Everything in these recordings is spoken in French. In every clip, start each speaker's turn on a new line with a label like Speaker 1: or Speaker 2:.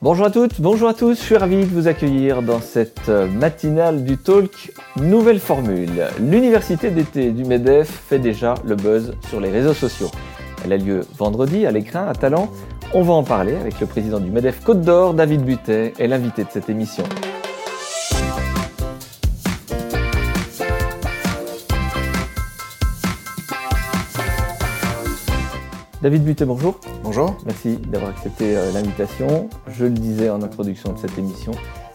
Speaker 1: Bonjour à toutes, bonjour à tous, je suis ravi de vous accueillir dans cette matinale du talk Nouvelle Formule. L'université d'été du MEDEF fait déjà le buzz sur les réseaux sociaux. Elle a lieu vendredi à l'écrin à Talent. On va en parler avec le président du MEDEF Côte d'Or, David Butet, et l'invité de cette émission. David Butet, bonjour. Merci d'avoir accepté euh, l'invitation. Je le disais en introduction de cette émission,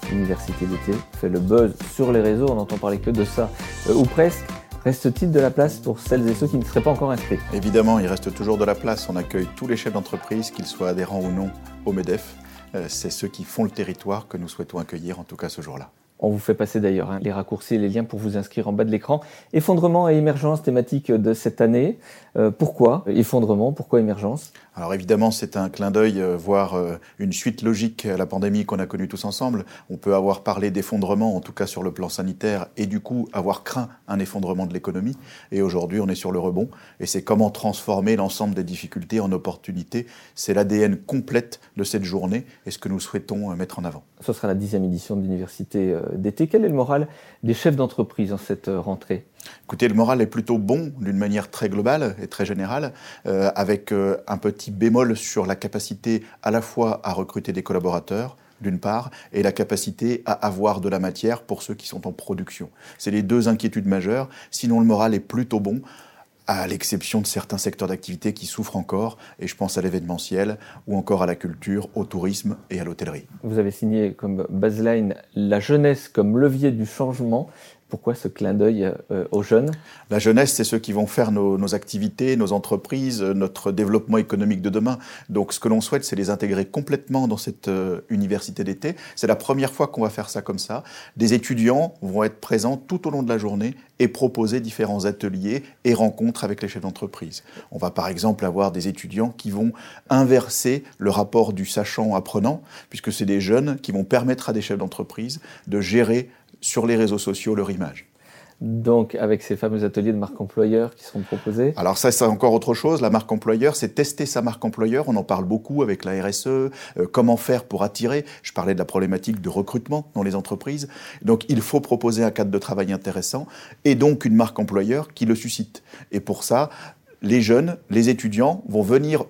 Speaker 1: l'université d'été fait le buzz sur les réseaux, on n'entend parler que de ça, euh, ou presque. Reste-t-il de la place pour celles et ceux qui ne seraient pas encore inscrits?
Speaker 2: Évidemment, il reste toujours de la place. On accueille tous les chefs d'entreprise, qu'ils soient adhérents ou non au MEDEF. Euh, c'est ceux qui font le territoire que nous souhaitons accueillir, en tout cas ce jour-là.
Speaker 1: On vous fait passer d'ailleurs hein, les raccourcis et les liens pour vous inscrire en bas de l'écran. Effondrement et émergence thématique de cette année. Euh, pourquoi effondrement? Pourquoi émergence?
Speaker 2: Alors évidemment, c'est un clin d'œil, euh, voire euh, une suite logique à la pandémie qu'on a connue tous ensemble. On peut avoir parlé d'effondrement, en tout cas sur le plan sanitaire, et du coup avoir craint un effondrement de l'économie. Et aujourd'hui, on est sur le rebond. Et c'est comment transformer l'ensemble des difficultés en opportunités. C'est l'ADN complète de cette journée et ce que nous souhaitons mettre en avant.
Speaker 1: Ce sera la dixième édition de l'université d'été. Quel est le moral des chefs d'entreprise en cette rentrée?
Speaker 2: Écoutez, le moral est plutôt bon d'une manière très globale et très générale, euh, avec euh, un petit bémol sur la capacité à la fois à recruter des collaborateurs, d'une part, et la capacité à avoir de la matière pour ceux qui sont en production. C'est les deux inquiétudes majeures. Sinon, le moral est plutôt bon à l'exception de certains secteurs d'activité qui souffrent encore, et je pense à l'événementiel, ou encore à la culture, au tourisme et à l'hôtellerie.
Speaker 1: Vous avez signé comme baseline la jeunesse comme levier du changement. Pourquoi ce clin d'œil euh, aux jeunes?
Speaker 2: La jeunesse, c'est ceux qui vont faire nos, activités, nos entreprises, notre développement économique de demain. Donc ce que l'on souhaite, c'est les intégrer complètement dans cette euh, université d'été. C'est la première fois qu'on va faire ça comme ça. Des étudiants vont être présents tout au long de la journée et proposer différents ateliers et rencontres avec les chefs d'entreprise. On va par exemple avoir des étudiants qui vont inverser le rapport du sachant-apprenant, puisque c'est des jeunes qui vont permettre à des chefs d'entreprise de gérer sur les réseaux sociaux leur image.
Speaker 1: Donc, avec ces fameux ateliers de marque employeur qui seront proposés
Speaker 2: Alors ça, c'est encore autre chose. La marque employeur, c'est tester sa marque employeur. On en parle beaucoup avec la RSE. Euh, comment faire pour attirer Je parlais de la problématique de recrutement dans les entreprises. Donc, il faut proposer un cadre de travail intéressant et donc une marque employeur qui le suscite. Et pour ça, les jeunes, les étudiants vont venir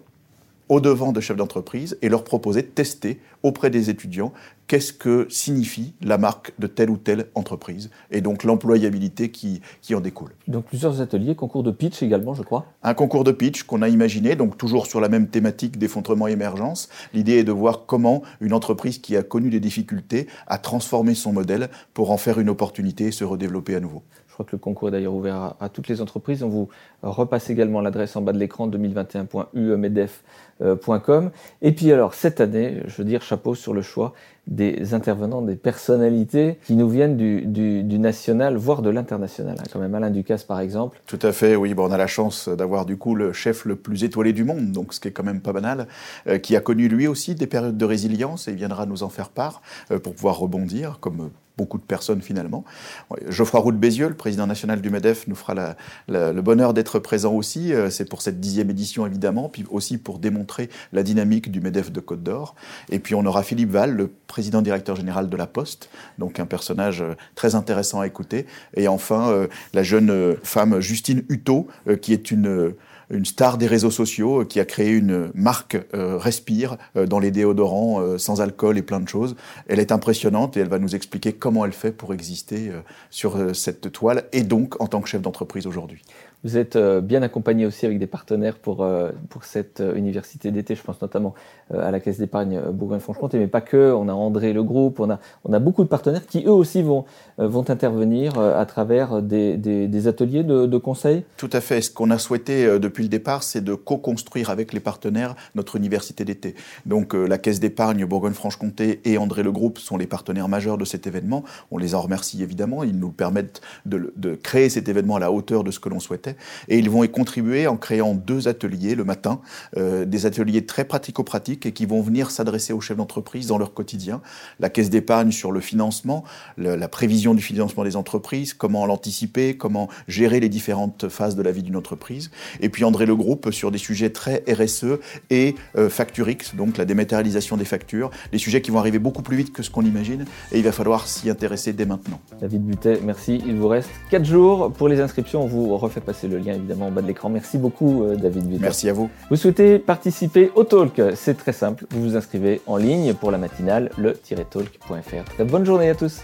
Speaker 2: au devant de chefs d'entreprise et leur proposer de tester auprès des étudiants qu'est-ce que signifie la marque de telle ou telle entreprise et donc l'employabilité qui, qui en découle.
Speaker 1: Donc plusieurs ateliers, concours de pitch également, je crois.
Speaker 2: Un concours de pitch qu'on a imaginé, donc toujours sur la même thématique d'effondrement émergence. L'idée est de voir comment une entreprise qui a connu des difficultés a transformé son modèle pour en faire une opportunité et se redévelopper à nouveau.
Speaker 1: Je crois que le concours est d'ailleurs ouvert à, toutes les entreprises. On vous repasse également l'adresse en bas de l'écran 2021.umedef.com. Et puis alors, cette année, je veux dire, chapeau sur le choix des intervenants, des personnalités qui nous viennent du, national, voire de l'international. Hein, quand même, Alain Ducasse, par exemple.
Speaker 2: Tout à fait, oui. Bon, on a la chance d'avoir du coup le chef le plus étoilé du monde, donc ce qui est quand même pas banal, euh, qui a connu lui aussi des périodes de résilience et il viendra nous en faire part euh, pour pouvoir rebondir, comme beaucoup de personnes finalement. Geoffroy Roux de Bézieux, le président national du MEDEF, nous fera le bonheur d'être présent aussi. Euh, c'est pour cette dixième édition évidemment, puis aussi pour démontrer la dynamique du MEDEF de Côte d'Or. Et puis on aura Philippe Val, le président directeur général de la Poste, donc un personnage euh, très intéressant à écouter. Et enfin, euh, la jeune femme Justine Hutto, qui est une une star des réseaux sociaux euh, qui a créé une marque euh, Respire euh, dans les déodorants sans alcool et plein de choses. Elle est impressionnante et elle va nous expliquer comment elle fait pour exister sur cette toile et donc en tant que chef d'entreprise aujourd'hui.
Speaker 1: Vous êtes euh, bien accompagné aussi avec des partenaires pour, euh, pour cette euh, université d'été. Je pense notamment à la Caisse d'épargne Bourgogne-Franche-Comté, mais pas que. On a André Le Groupe, on a, on a beaucoup de partenaires qui eux aussi vont, vont intervenir à travers des, des, ateliers de, de, conseil.
Speaker 2: Tout à fait. Ce qu'on a souhaité depuis le départ, c'est de co-construire avec les partenaires notre université d'été. Donc la Caisse d'épargne Bourgogne-Franche-Comté et André Le Groupe sont les partenaires majeurs de cet événement. On les en remercie évidemment. Ils nous permettent de, de créer cet événement à la hauteur de ce que l'on souhaitait. Et ils vont y contribuer en créant deux ateliers le matin, euh, des ateliers très pratico-pratiques et qui vont venir s'adresser aux chefs d'entreprise dans leur quotidien. La caisse d'épargne sur le financement, la prévision du financement des entreprises, comment l'anticiper, comment gérer les différentes phases de la vie d'une entreprise. Et puis André Le Groupe sur des sujets très RSE et euh, Facturix, donc la dématérialisation des factures, des sujets qui vont arriver beaucoup plus vite que ce qu'on imagine et il va falloir s'y intéresser dès maintenant.
Speaker 1: David Butet, merci. Il vous reste 4 jours pour les inscriptions. On vous refait passer le lien évidemment en bas de l'écran. Merci beaucoup euh, David.
Speaker 2: Merci à vous.
Speaker 1: Vous souhaitez participer au talk? C'est très simple. Vous vous inscrivez en ligne pour la matinale, le-talk.fr. Très bonne journée à tous.